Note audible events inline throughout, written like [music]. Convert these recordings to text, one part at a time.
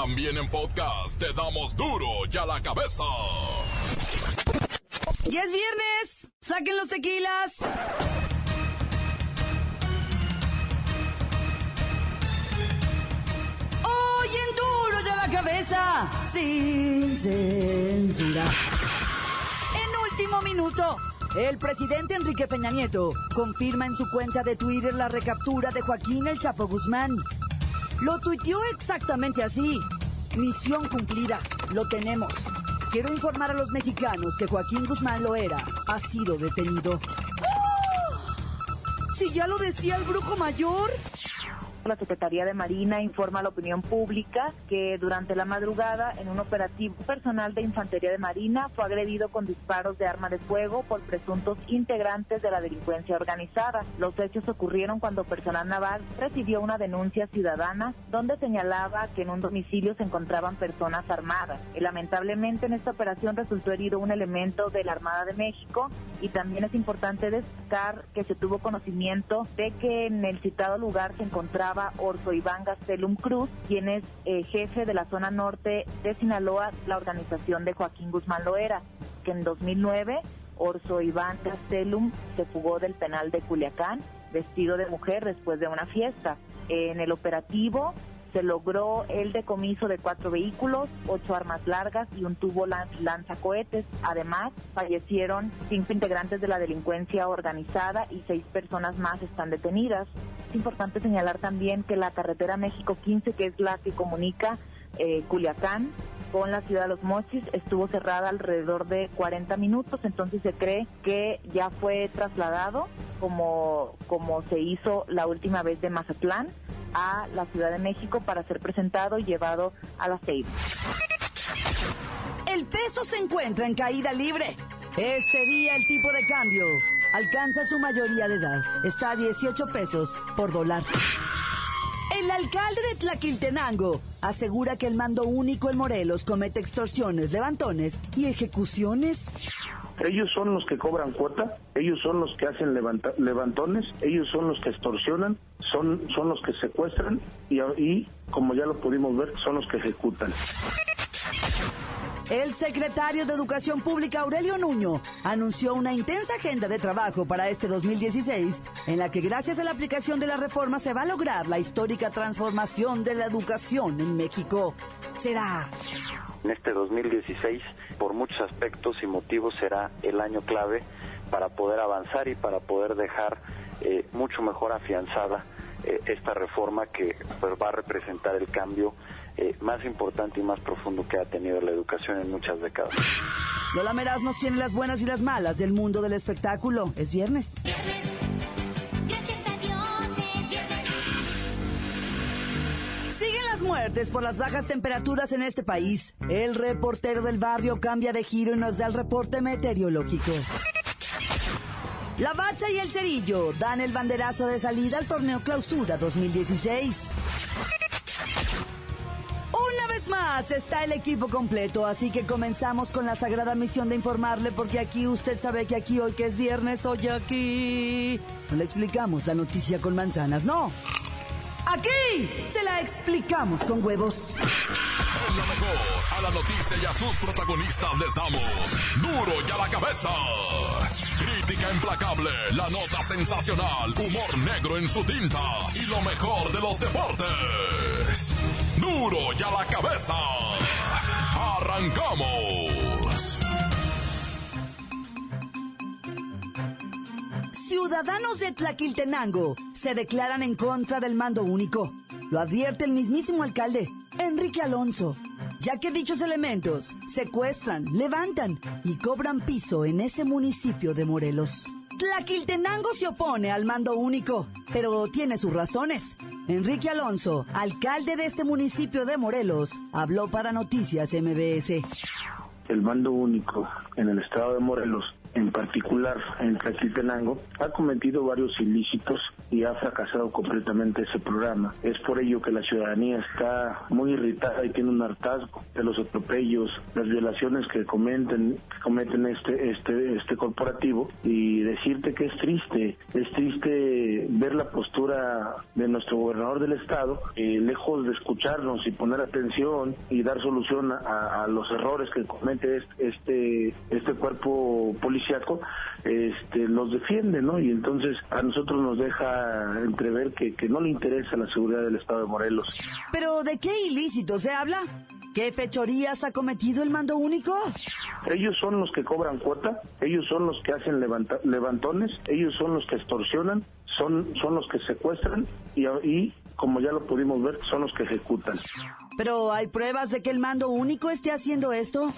También en podcast te damos duro y a la cabeza. Ya es viernes. Saquen los tequilas. Hoy en duro y a la cabeza. Sin censura. En último minuto. El presidente Enrique Peña Nieto confirma en su cuenta de Twitter la recaptura de Joaquín El Chapo Guzmán. Lo tuiteó exactamente así. Misión cumplida. Lo tenemos. Quiero informar a los mexicanos que Joaquín Guzmán Loera ha sido detenido. ¡Ah! Si ya lo decía el brujo mayor. La Secretaría de Marina informa a la opinión pública que durante la madrugada, en un operativo personal de Infantería de Marina, fue agredido con disparos de arma de fuego por presuntos integrantes de la delincuencia organizada. Los hechos ocurrieron cuando personal naval recibió una denuncia ciudadana donde señalaba que en un domicilio se encontraban personas armadas. Y lamentablemente en esta operación resultó herido un elemento de la Armada de México y también es importante destacar que se tuvo conocimiento de que en el citado lugar se encontraba Orso Iván Gastelum Cruz, quien es eh, jefe de la zona norte de Sinaloa, la organización de Joaquín Guzmán Loera, que en 2009 Orso Iván Gastelum se fugó del penal de Culiacán vestido de mujer después de una fiesta. En el operativo se logró el decomiso de cuatro vehículos, ocho armas largas y un tubo lanzacohetes. Además, fallecieron cinco integrantes de la delincuencia organizada y seis personas más están detenidas. Es importante señalar también que la carretera México 15, que es la que comunica eh, Culiacán con la ciudad de Los Mochis estuvo cerrada alrededor de 40 minutos, entonces se cree que ya fue trasladado como, como se hizo la última vez de Mazatlán a la Ciudad de México para ser presentado y llevado a la CEIB. El peso se encuentra en caída libre. Este día el tipo de cambio alcanza su mayoría de edad. Está a 18 pesos por dólar. El alcalde de Tlaquiltenango asegura que el mando único en Morelos comete extorsiones, levantones y ejecuciones. Ellos son los que cobran cuota, ellos son los que hacen levantones, ellos son los que extorsionan, son, son los que secuestran y, y, como ya lo pudimos ver, son los que ejecutan. El secretario de Educación Pública Aurelio Nuño anunció una intensa agenda de trabajo para este 2016 en la que gracias a la aplicación de la reforma se va a lograr la histórica transformación de la educación en México. Será en este 2016 por muchos aspectos y motivos será el año clave para poder avanzar y para poder dejar eh, mucho mejor afianzada eh, esta reforma que pues, va a representar el cambio eh, más importante y más profundo que ha tenido la educación en muchas décadas. Lola Meraz nos tiene las buenas y las malas del mundo del espectáculo. Es viernes. Siguen las muertes por las bajas temperaturas en este país. El reportero del barrio cambia de giro y nos da el reporte meteorológico. La Bacha y el Cerillo dan el banderazo de salida al torneo Clausura 2016. Está el equipo completo, así que comenzamos con la sagrada misión de informarle, porque aquí usted sabe que aquí hoy que es viernes, hoy aquí no le explicamos la noticia con manzanas, no. Aquí se la explicamos con huevos. Mejor, a la noticia y a sus protagonistas les damos duro y a la cabeza. Crítica implacable, la nota sensacional, humor negro en su tinta y lo mejor de los deportes. Duro y a la cabeza. Arrancamos. Ciudadanos de Tlaquiltenango se declaran en contra del mando único. Lo advierte el mismísimo alcalde, Enrique Alonso, ya que dichos elementos secuestran, levantan y cobran piso en ese municipio de Morelos. Tlaquiltenango se opone al mando único, pero tiene sus razones. Enrique Alonso, alcalde de este municipio de Morelos, habló para Noticias MBS. El mando único en el estado de Morelos en particular en Tlaquiltenango, ha cometido varios ilícitos y ha fracasado completamente ese programa. Es por ello que la ciudadanía está muy irritada y tiene un hartazgo de los atropellos, las violaciones que cometen, que cometen este, este, este corporativo y decirte que es triste, es triste ver la postura de nuestro gobernador del estado, eh, lejos de escucharnos y poner atención y dar solución a, a los errores que este, este cuerpo policial este, los defiende, ¿no? Y entonces a nosotros nos deja entrever que, que no le interesa la seguridad del Estado de Morelos. ¿Pero de qué ilícito se habla? ¿Qué fechorías ha cometido el mando único? Ellos son los que cobran cuota, ellos son los que hacen levantones, ellos son los que extorsionan, son, son los que secuestran y, y, como ya lo pudimos ver, son los que ejecutan. ¿Pero hay pruebas de que el mando único esté haciendo esto?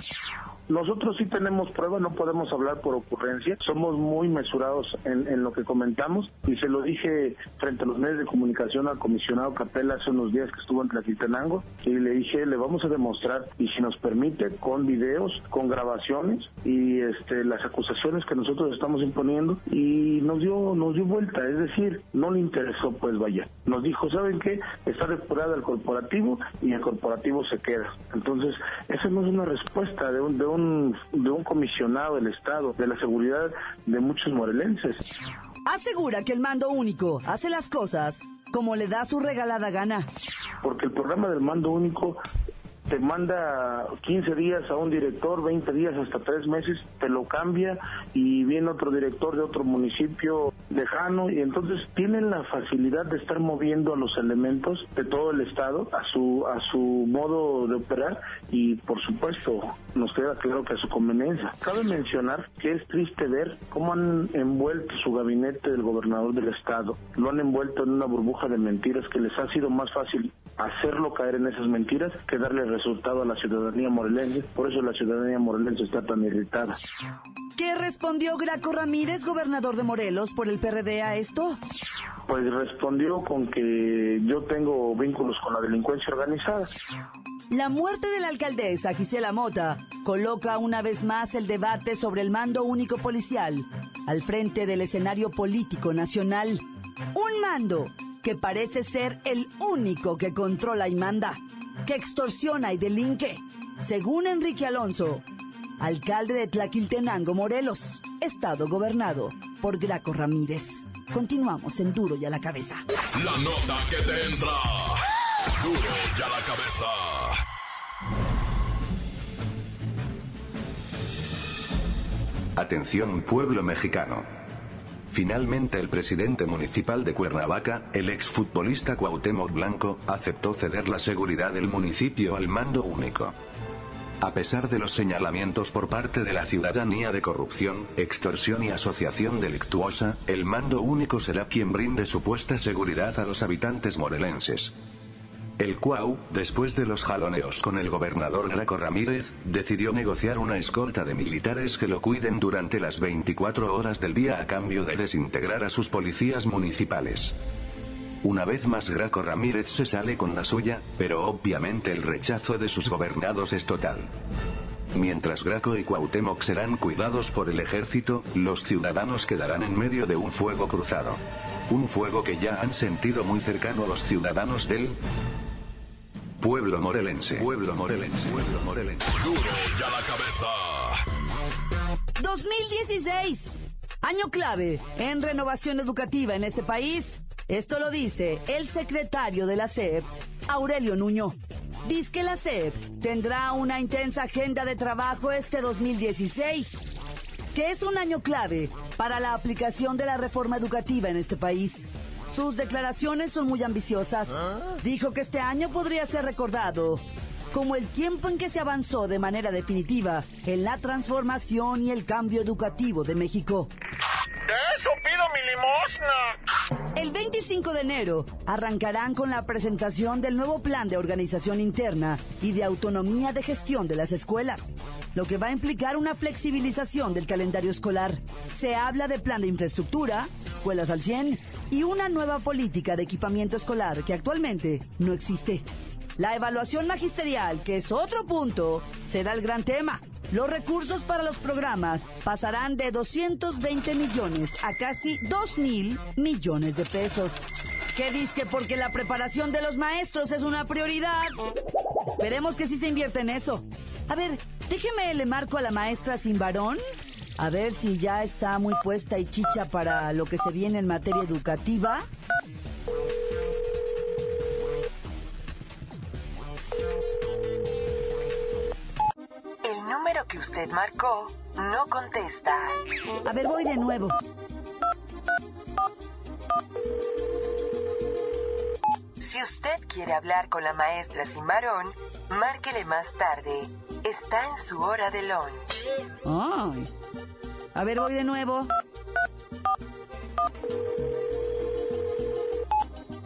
Nosotros sí tenemos pruebas, no podemos hablar por ocurrencia, somos muy mesurados en, lo que comentamos y se lo dije frente a los medios de comunicación al comisionado Capela hace unos días que estuvo en Tlaquiltenango y le dije, le vamos a demostrar y si nos permite con videos, con grabaciones y este las acusaciones que nosotros estamos imponiendo y nos dio nos dio vuelta, es decir, no le interesó pues vaya. Nos dijo, ¿saben qué? Está depurada el corporativo y el corporativo se queda. Entonces, esa no es una respuesta de un de un de un comisionado del Estado, de la seguridad de muchos morelenses. Asegura que el mando único hace las cosas como le da su regalada gana. Porque el programa del mando único te manda 15 días a un director, 20 días hasta 3 meses, te lo cambia y viene otro director de otro municipio lejano y entonces tienen la facilidad de estar moviendo a los elementos de todo el estado a su a su modo de operar y por supuesto nos queda claro que a su conveniencia. Cabe mencionar que es triste ver cómo han envuelto su gabinete del gobernador del estado, lo han envuelto en una burbuja de mentiras que les ha sido más fácil hacerlo caer en esas mentiras que darle resultado a la ciudadanía morelense. Por eso la ciudadanía morelense está tan irritada. ¿Qué respondió Graco Ramírez, gobernador de Morelos, por el PRD a esto? Pues respondió con que yo tengo vínculos con la delincuencia organizada. La muerte de la alcaldesa Gisela Mota coloca una vez más el debate sobre el mando único policial al frente del escenario político nacional. Un mando que parece ser el único que controla y manda, que extorsiona y delinque, según Enrique Alonso, alcalde de Tlaquiltenango, Morelos, estado gobernado por Graco Ramírez. Continuamos en Duro y a la cabeza. La nota que te entra. Duro y a la cabeza. Atención pueblo mexicano. Finalmente el presidente municipal de Cuernavaca, el exfutbolista Cuauhtémoc Blanco, aceptó ceder la seguridad del municipio al mando único. A pesar de los señalamientos por parte de la ciudadanía de corrupción, extorsión y asociación delictuosa, el mando único será quien brinde supuesta seguridad a los habitantes morelenses. El Cuau, después de los jaloneos con el gobernador Graco Ramírez, decidió negociar una escolta de militares que lo cuiden durante las 24 horas del día a cambio de desintegrar a sus policías municipales. Una vez más Graco Ramírez se sale con la suya, pero obviamente el rechazo de sus gobernados es total. Mientras Graco y Cuauhtémoc serán cuidados por el ejército, los ciudadanos quedarán en medio de un fuego cruzado. Un fuego que ya han sentido muy cercano a los ciudadanos del Pueblo morelense. Pueblo morelense. Pueblo morelense. Duro ya la cabeza. 2016. Año clave en renovación educativa en este país. Esto lo dice el secretario de la SEP, Aurelio Nuño. Dice que la SEP tendrá una intensa agenda de trabajo este 2016, que es un año clave para la aplicación de la reforma educativa en este país. Sus declaraciones son muy ambiciosas. Dijo que este año podría ser recordado como el tiempo en que se avanzó de manera definitiva en la transformación y el cambio educativo de México. ¡De eso pido mi limosna! El 25 de enero arrancarán con la presentación del nuevo plan de organización interna y de autonomía de gestión de las escuelas, lo que va a implicar una flexibilización del calendario escolar. Se habla de plan de infraestructura, escuelas al 100 y una nueva política de equipamiento escolar que actualmente no existe. La evaluación magisterial, que es otro punto, será el gran tema. Los recursos para los programas pasarán de 220 millones a casi 2 mil millones de pesos. ¿Qué dice? Porque la preparación de los maestros es una prioridad. Esperemos que sí se invierta en eso. A ver, déjeme le marco a la maestra sin varón. A ver si ya está muy puesta y chicha para lo que se viene en materia educativa. Número que usted marcó no contesta. A ver, voy de nuevo. Si usted quiere hablar con la maestra sin varón, márquele más tarde. Está en su hora de lunch. Ay. A ver, voy de nuevo.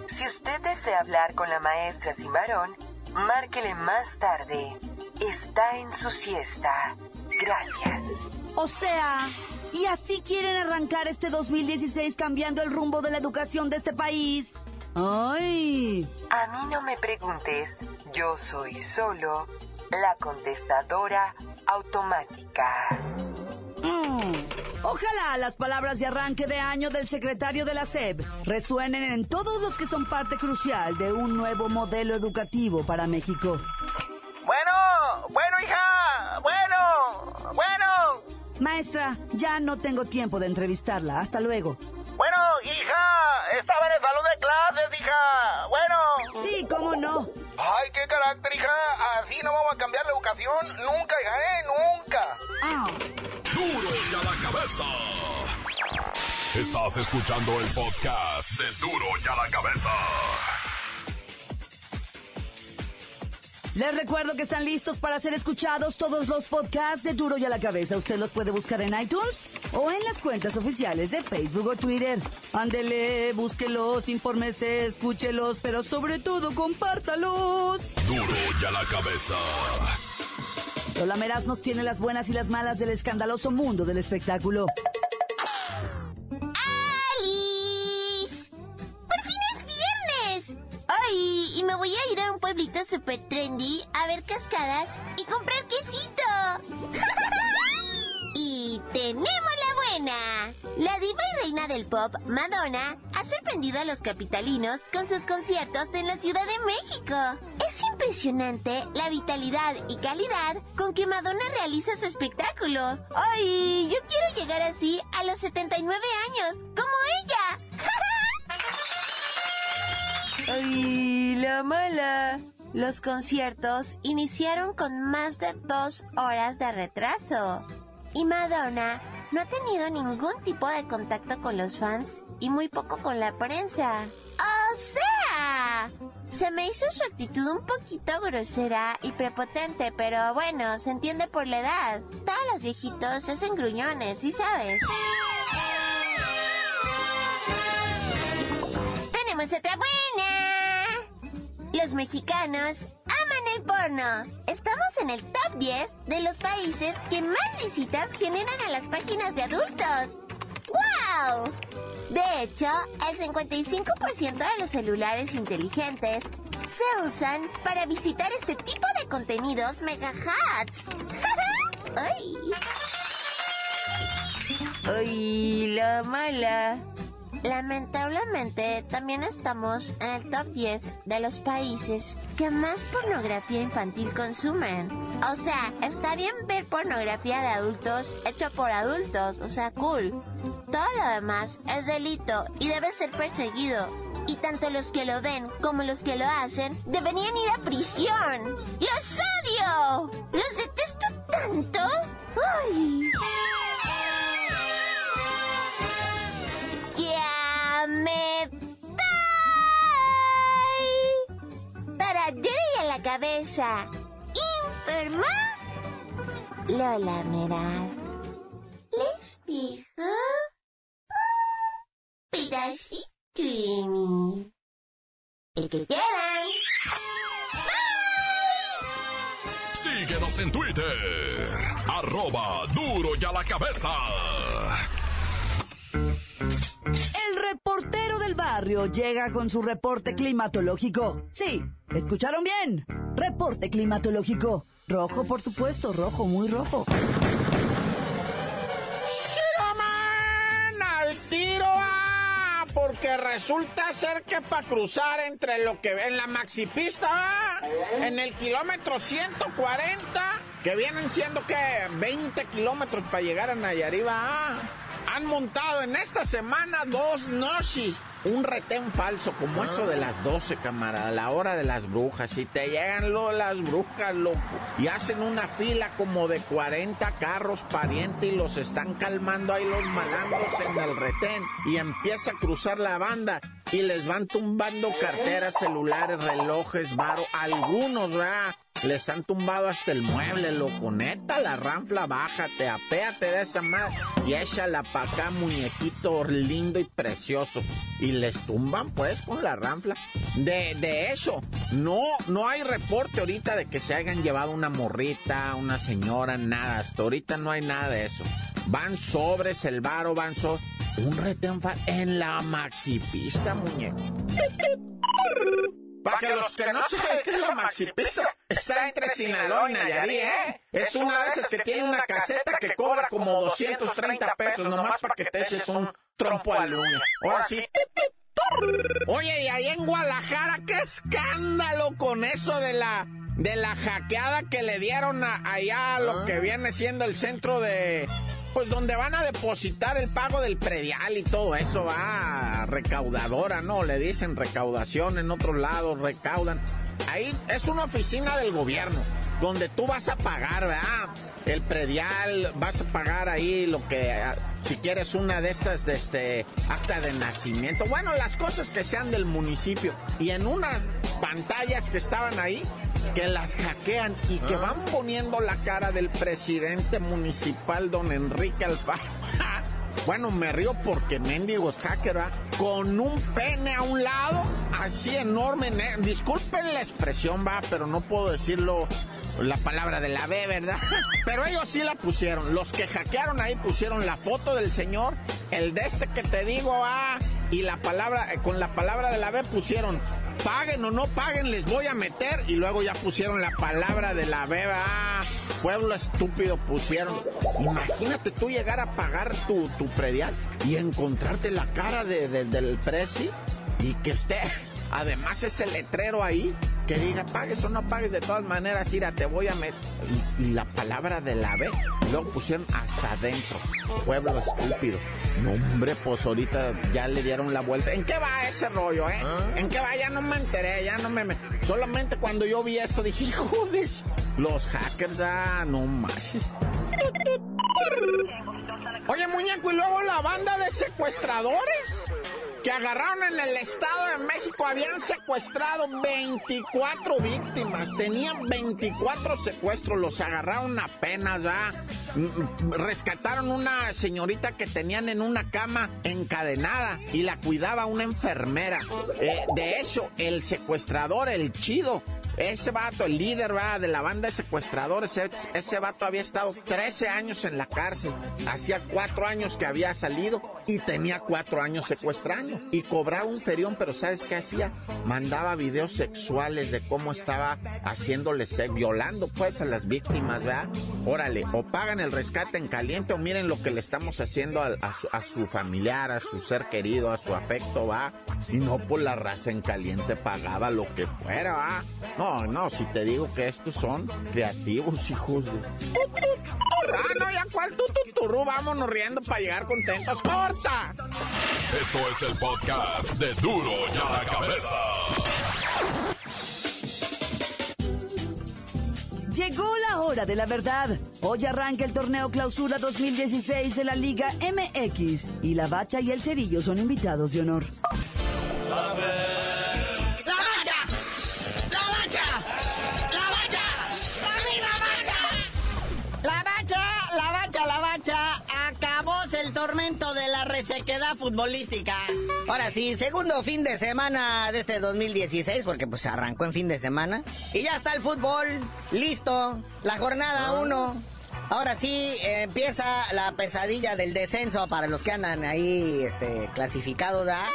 Si usted desea hablar con la maestra sin varón, márquele más tarde. Está en su siesta. Gracias. O sea, ¿y así quieren arrancar este 2016 cambiando el rumbo de la educación de este país? ¡Ay! A mí no me preguntes, yo soy solo la contestadora automática. Mm. Ojalá las palabras de arranque de año del secretario de la SEP resuenen en todos los que son parte crucial de un nuevo modelo educativo para México. Maestra, ya no tengo tiempo de entrevistarla. Hasta luego. Bueno, hija, estaba en el salón de clases, hija. Bueno. Sí, cómo no. Ay, qué carácter, hija. Así no vamos a cambiar la educación nunca, hija, ¿eh? Nunca. Ah. Duro y a la cabeza. Estás escuchando el podcast de Duro y a la cabeza. Les recuerdo que están listos para ser escuchados todos los podcasts de Duro y a la cabeza. Usted los puede buscar en iTunes o en las cuentas oficiales de Facebook o Twitter. Ándele, búsquelos, infórmese, escúchelos, pero sobre todo compártalos. Duro y a la cabeza. Lola Meraz nos tiene las buenas y las malas del escandaloso mundo del espectáculo. Super trendy a ver cascadas y comprar quesito. [laughs] y tenemos la buena. La diva y reina del pop, Madonna, ha sorprendido a los capitalinos con sus conciertos en la Ciudad de México. Es impresionante la vitalidad y calidad con que Madonna realiza su espectáculo. ¡Ay! Yo quiero llegar así a los 79 años, como ella. [laughs] ¡Ay, la mala! Los conciertos iniciaron con más de dos horas de retraso. Y Madonna no ha tenido ningún tipo de contacto con los fans y muy poco con la prensa. ¡O sea! Se me hizo su actitud un poquito grosera y prepotente, pero bueno, se entiende por la edad. Todos los viejitos hacen gruñones, ¿sí sabes? ¡Tenemos otra buena! Los mexicanos aman el porno. Estamos en el top 10 de los países que más visitas generan a las páginas de adultos. ¡Wow! De hecho, el 55% de los celulares inteligentes se usan para visitar este tipo de contenidos mega hats. [laughs] ¡Ay! ¡Ay, la mala! Lamentablemente, también estamos en el top 10 de los países que más pornografía infantil consumen. O sea, está bien ver pornografía de adultos hecho por adultos, o sea, cool. Todo lo demás es delito y debe ser perseguido. Y tanto los que lo ven como los que lo hacen deberían ir a prisión. ¡Los odio! ¡Los detesto tanto! ¡Ay! Cabeza. Informa Lola Meraz. Les dijo un pedacito de mí. El que quieran. Síguenos en Twitter. Arroba duro y a la cabeza. El reportero del barrio llega con su reporte climatológico. Sí, escucharon bien. Reporte climatológico. Rojo, por supuesto, rojo, muy rojo. ¡Al tiro! ah! Porque resulta ser que para cruzar entre lo que en la maxipista, ¿va? en el kilómetro 140, que vienen siendo que 20 kilómetros para llegar a Nayarit, ¿va? Han montado en esta semana dos noches. Un retén falso, como eso de las 12, camarada, la hora de las brujas. Y te llegan lo, las brujas, loco, y hacen una fila como de 40 carros parientes y los están calmando ahí los malandros en el retén. Y empieza a cruzar la banda y les van tumbando carteras, celulares, relojes, varo. Algunos, ¿verdad? Les han tumbado hasta el mueble, loco. Neta, la ranfla, bájate, apéate de esa madre y échala pa' acá, muñequito lindo y precioso. Y les tumban, pues, con la ranfla. De, de eso, no, no hay reporte ahorita de que se hayan llevado una morrita, una señora, nada. Hasta ahorita no hay nada de eso. Van sobres el varo, van sobres. Un retén en la maxipista, muñeco. Para que los que no saben qué es la maxipista, está entre Sinaloa y Nayarit, ¿eh? Es una de esas que tiene una caseta que cobra como 230 pesos, nomás para que te eches un trompo al lunes. Ahora sí. Oye, y ahí en Guadalajara, qué escándalo con eso de la de la hackeada que le dieron a- allá a lo que viene siendo el centro de pues donde van a depositar el pago del predial y todo eso va recaudadora, ¿no? Le dicen recaudación en otros lados, recaudan. Ahí es una oficina del gobierno donde tú vas a pagar, ¿verdad? El predial, vas a pagar ahí lo que si quieres una de estas de este acta de nacimiento, bueno, las cosas que sean del municipio y en unas pantallas que estaban ahí que las hackean y que van poniendo la cara del presidente municipal, don Enrique Alfaro. [laughs] Bueno, me río porque mendigos hacker, ¿verdad? Con un pene a un lado, así enorme. Disculpen la expresión, va, pero no puedo decirlo la palabra de la B, ¿verdad? [laughs] Pero ellos sí la pusieron. Los que hackearon ahí pusieron la foto del señor, el de este que te digo, va, y la palabra, eh, con la palabra de la B pusieron paguen o no paguen, les voy a meter. Y luego ya pusieron la palabra de la beba. Ah, pueblo estúpido pusieron. Imagínate tú llegar a pagar tu, tu predial y encontrarte la cara de, de- del presi y que esté. [laughs] Además ese letrero ahí que diga pagues o no pagues de todas maneras, ira, te voy a meter. Y, y la palabra de la B. Luego pusieron hasta adentro. Pueblo estúpido. No, hombre, pues ahorita ya le dieron la vuelta. ¿En qué va ese rollo, eh? ¿En qué va? Ya no me enteré, ya no me... me- Solamente cuando yo vi esto dije, hijo de... su-". Los hackers, ah, no más. Oye, muñeco, y luego la banda de secuestradores que agarraron en el Estado de México habían secuestrado 24 víctimas, tenían 24 secuestros, los agarraron apenas, ¿ya? Rescataron una señorita que tenían en una cama encadenada y la cuidaba una enfermera. Eh, de hecho, el secuestrador, el chido, ese vato, el líder ¿verdad? de la banda de secuestradores, ese, ese vato había estado 13 años en la cárcel. Hacía cuatro años que había salido y tenía cuatro años secuestrando. Y cobraba un ferión, pero ¿sabes qué hacía? Mandaba videos sexuales de cómo estaba haciéndole sexo, violando pues a las víctimas, ¿verdad? Órale, o pagan el rescate en caliente o miren lo que le estamos haciendo a, su, familiar, a su ser querido, a su afecto, ¿va? Y no por la raza en caliente pagaba lo que fuera, ¿va? No, si te digo que estos son creativos, hijos de... Ah, no, ya cuál tu, tu, turru, vámonos riendo para llegar contentos. ¡Corta! Esto es el podcast de Duro y a la Cabeza. Llegó la hora de la verdad. Hoy arranca el torneo Clausura 2016 de la Liga MX y la Bacha y el Cerillo son invitados de honor. ¡La futbolística. Ahora sí, segundo fin de semana de este 2016, porque pues arrancó en fin de semana. Y ya está el fútbol, listo, la jornada 1. Ahora sí, eh, empieza la pesadilla del descenso para los que andan ahí este, clasificados, ¿da?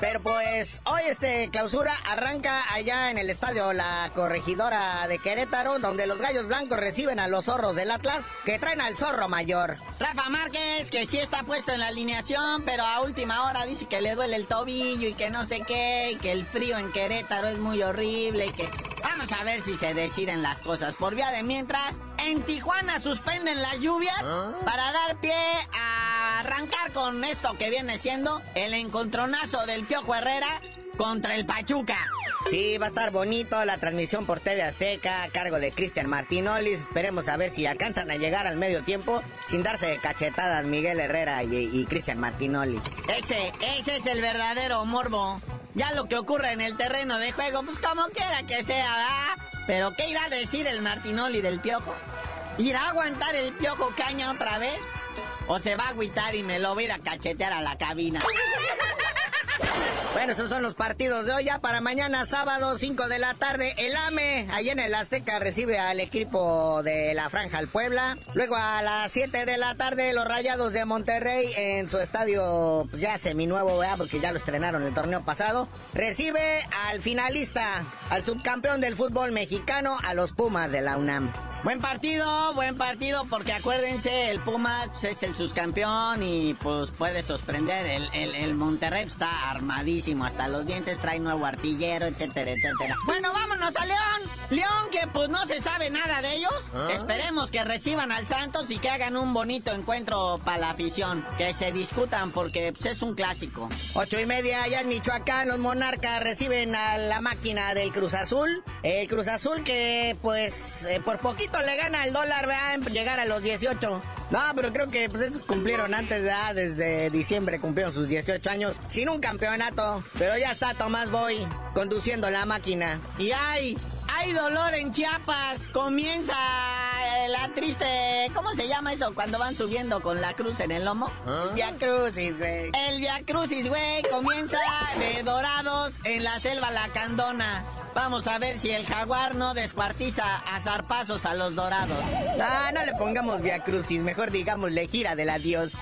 Pero pues hoy este clausura arranca allá en el estadio La Corregidora de Querétaro, donde los gallos blancos reciben a los zorros del Atlas, que traen al zorro mayor. Rafa Márquez, que sí está puesto en la alineación, pero a última hora dice que le duele el tobillo y que no sé qué, y que el frío en Querétaro es muy horrible y que... Vamos a ver si se deciden las cosas. Por vía de mientras, en Tijuana suspenden las lluvias para dar pie a arrancar con esto que viene siendo el encontronazo del Piojo Herrera contra el Pachuca. Sí, va a estar bonito la transmisión por TV Azteca a cargo de Cristian Martinolis. Esperemos a ver si alcanzan a llegar al medio tiempo sin darse cachetadas Miguel Herrera y, y Cristian Martinoli. Ese, ese es el verdadero morbo. Ya lo que ocurre en el terreno de juego, pues como quiera que sea, ¿verdad? Pero ¿qué irá a decir el Martinoli del Piojo? ¿Irá a aguantar el Piojo caña otra vez? ¿O se va a agüitar y me lo va a ir a cachetear a la cabina? Bueno, esos son los partidos de hoy. Ya para mañana, sábado, 5 de la tarde, el AME, allá en el Azteca, recibe al equipo de la Franja al Puebla. Luego a las 7 de la tarde, los Rayados de Monterrey, en su estadio pues, ya seminuevo, ¿verdad? Porque ya lo estrenaron el torneo pasado, recibe al finalista, al subcampeón del fútbol mexicano, a los Pumas de la UNAM. Buen partido, buen partido, porque acuérdense, el Puma pues, es el subcampeón y pues puede sorprender. El, el, el Monterrey está armadísimo, hasta los dientes trae nuevo artillero, etcétera, etcétera. Bueno, vámonos a León. León, que pues no se sabe nada de ellos. Esperemos que reciban al Santos y que hagan un bonito encuentro para la afición. Que se discutan porque pues, es un clásico. Ocho y media allá en Michoacán, los monarcas reciben a la máquina del Cruz Azul. El Cruz Azul que pues eh, por poquito le gana el dólar, vean, llegar a los 18. No, pero creo que pues estos cumplieron antes, ya desde diciembre cumplieron sus 18 años sin un campeonato. Pero ya está Tomás Boy conduciendo la máquina. Y hay, hay dolor en Chiapas. Comienza la triste. ¿Cómo se llama eso cuando van subiendo con la cruz en el lomo? Via Crucis, güey. El Via Crucis, güey, comienza de dorados en la selva Lacandona. Vamos a ver si el jaguar no descuartiza a zarpazos a los dorados. Ah, no le pongamos Via Crucis, mejor digámosle gira del adiós.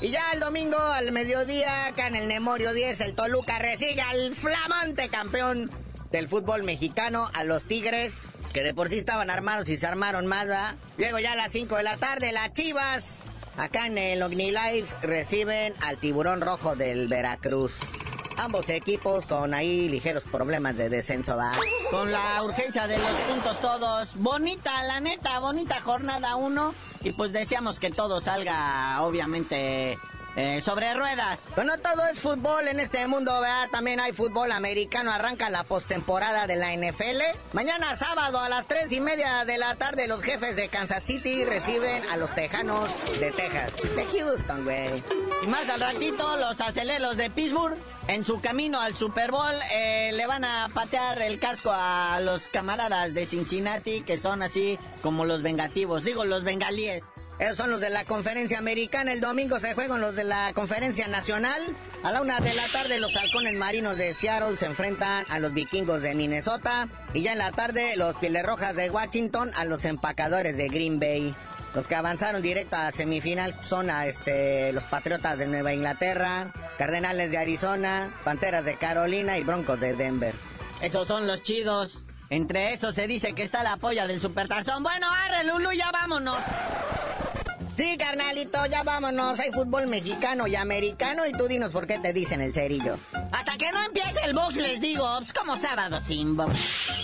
Y ya el domingo al mediodía, acá en el Nemorio 10, el Toluca recibe al flamante campeón del fútbol mexicano, a los Tigres, que de por sí estaban armados y se armaron más, ¿verdad? Luego ya a las 5 de la tarde, las Chivas, acá en el OmniLife, reciben al Tiburón Rojo del Veracruz. Ambos equipos con ahí ligeros problemas de descenso, ¿va? Con la urgencia de los puntos todos. Bonita, la neta, bonita jornada uno. Y pues deseamos que todo salga, obviamente, eh, sobre ruedas. Pero no todo es fútbol en este mundo, ¿verdad? También hay fútbol americano. Arranca la postemporada de la NFL. Mañana sábado a las tres y media de la tarde los jefes de Kansas City reciben a los tejanos de Texas. De Houston, güey. Y más al ratito, los aceleros de Pittsburgh, en su camino al Super Bowl, eh, le van a patear el casco a los camaradas de Cincinnati, que son así como los vengativos, digo, los bengalíes. Esos son los de la conferencia americana. El domingo se juegan los de la conferencia nacional. A la una de la tarde los halcones marinos de Seattle se enfrentan a los vikingos de Minnesota. Y ya en la tarde los pieles rojas de Washington a los empacadores de Green Bay. Los que avanzaron directo a semifinal son a este, los Patriotas de Nueva Inglaterra, Cardenales de Arizona, Panteras de Carolina y Broncos de Denver. Esos son los chidos. Entre esos se dice que está la polla del supertazón. Bueno, arre, Lulu, ya vámonos. Sí, carnalito, ya vámonos. Hay fútbol mexicano y americano y tú dinos por qué te dicen el cerillo. Hasta que no empiece el box les digo, pues como sábado sin box.